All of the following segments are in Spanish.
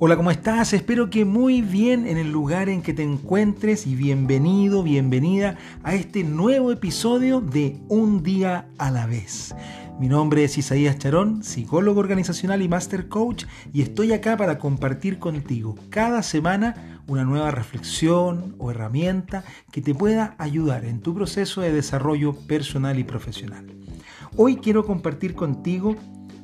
Hola, ¿cómo estás? Espero que muy bien en el lugar en que te encuentres y bienvenido, bienvenida a este nuevo episodio de Un día a la vez. Mi nombre es Isaías Charón, psicólogo organizacional y master coach, y estoy acá para compartir contigo cada semana una nueva reflexión o herramienta que te pueda ayudar en tu proceso de desarrollo personal y profesional. Hoy quiero compartir contigo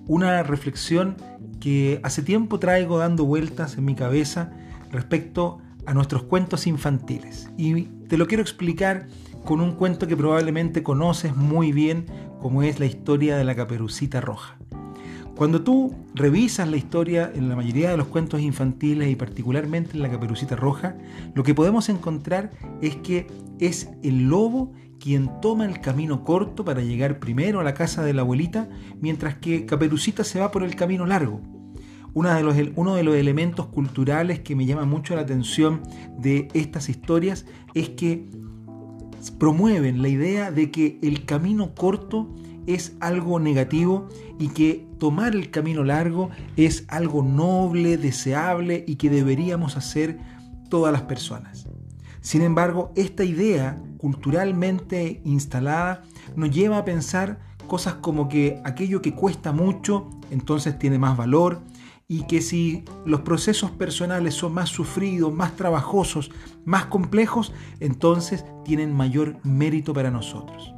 una reflexión que hace tiempo traigo dando vueltas en mi cabeza respecto a nuestros cuentos infantiles. Y te lo quiero explicar con un cuento que probablemente conoces muy bien, como es la historia de la caperucita roja. Cuando tú revisas la historia en la mayoría de los cuentos infantiles y particularmente en la caperucita roja, lo que podemos encontrar es que es el lobo quien toma el camino corto para llegar primero a la casa de la abuelita, mientras que Caperucita se va por el camino largo. De los, uno de los elementos culturales que me llama mucho la atención de estas historias es que promueven la idea de que el camino corto es algo negativo y que tomar el camino largo es algo noble, deseable y que deberíamos hacer todas las personas. Sin embargo, esta idea culturalmente instalada nos lleva a pensar cosas como que aquello que cuesta mucho entonces tiene más valor y que si los procesos personales son más sufridos, más trabajosos, más complejos, entonces tienen mayor mérito para nosotros.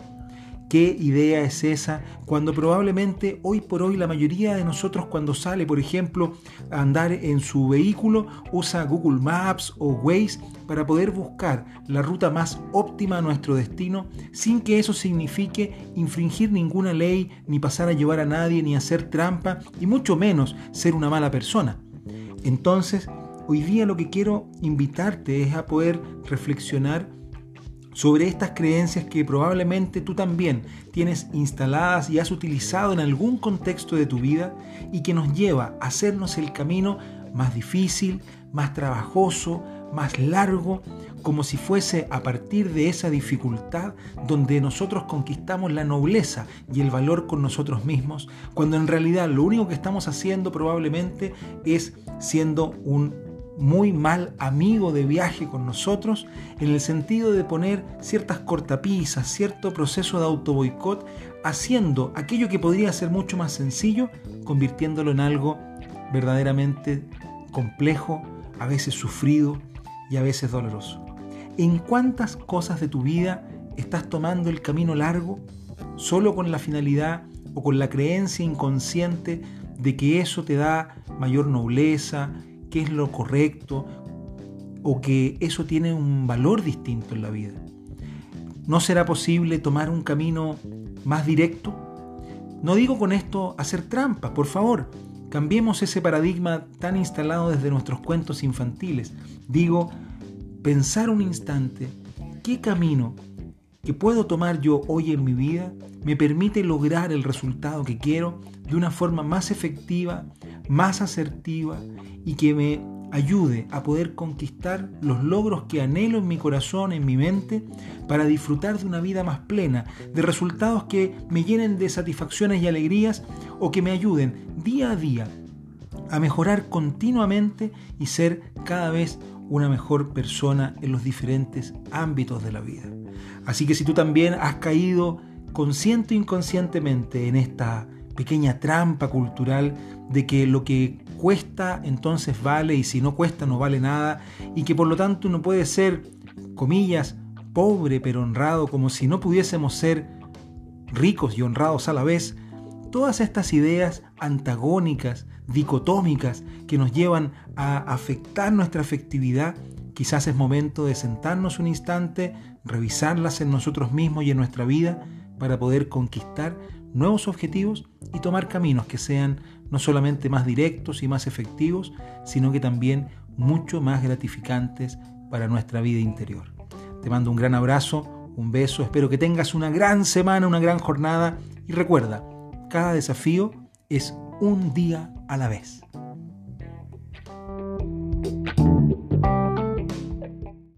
¿Qué idea es esa cuando probablemente hoy por hoy la mayoría de nosotros cuando sale, por ejemplo, a andar en su vehículo, usa Google Maps o Waze para poder buscar la ruta más óptima a nuestro destino sin que eso signifique infringir ninguna ley, ni pasar a llevar a nadie, ni hacer trampa, y mucho menos ser una mala persona? Entonces, hoy día lo que quiero invitarte es a poder reflexionar sobre estas creencias que probablemente tú también tienes instaladas y has utilizado en algún contexto de tu vida y que nos lleva a hacernos el camino más difícil, más trabajoso, más largo, como si fuese a partir de esa dificultad donde nosotros conquistamos la nobleza y el valor con nosotros mismos, cuando en realidad lo único que estamos haciendo probablemente es siendo un muy mal amigo de viaje con nosotros en el sentido de poner ciertas cortapisas, cierto proceso de autoboicot, haciendo aquello que podría ser mucho más sencillo, convirtiéndolo en algo verdaderamente complejo, a veces sufrido y a veces doloroso. ¿En cuántas cosas de tu vida estás tomando el camino largo solo con la finalidad o con la creencia inconsciente de que eso te da mayor nobleza, qué es lo correcto o que eso tiene un valor distinto en la vida. ¿No será posible tomar un camino más directo? No digo con esto hacer trampas, por favor. Cambiemos ese paradigma tan instalado desde nuestros cuentos infantiles. Digo, pensar un instante, ¿qué camino que puedo tomar yo hoy en mi vida me permite lograr el resultado que quiero de una forma más efectiva, más asertiva y que me ayude a poder conquistar los logros que anhelo en mi corazón, en mi mente, para disfrutar de una vida más plena, de resultados que me llenen de satisfacciones y alegrías o que me ayuden día a día a mejorar continuamente y ser cada vez una mejor persona en los diferentes ámbitos de la vida. Así que si tú también has caído consciente o inconscientemente en esta pequeña trampa cultural de que lo que cuesta entonces vale y si no cuesta no vale nada y que por lo tanto no puede ser, comillas, pobre pero honrado como si no pudiésemos ser ricos y honrados a la vez, todas estas ideas antagónicas, dicotómicas, que nos llevan a afectar nuestra afectividad, quizás es momento de sentarnos un instante, revisarlas en nosotros mismos y en nuestra vida para poder conquistar nuevos objetivos y tomar caminos que sean no solamente más directos y más efectivos, sino que también mucho más gratificantes para nuestra vida interior. Te mando un gran abrazo, un beso, espero que tengas una gran semana, una gran jornada y recuerda, cada desafío es un día a la vez.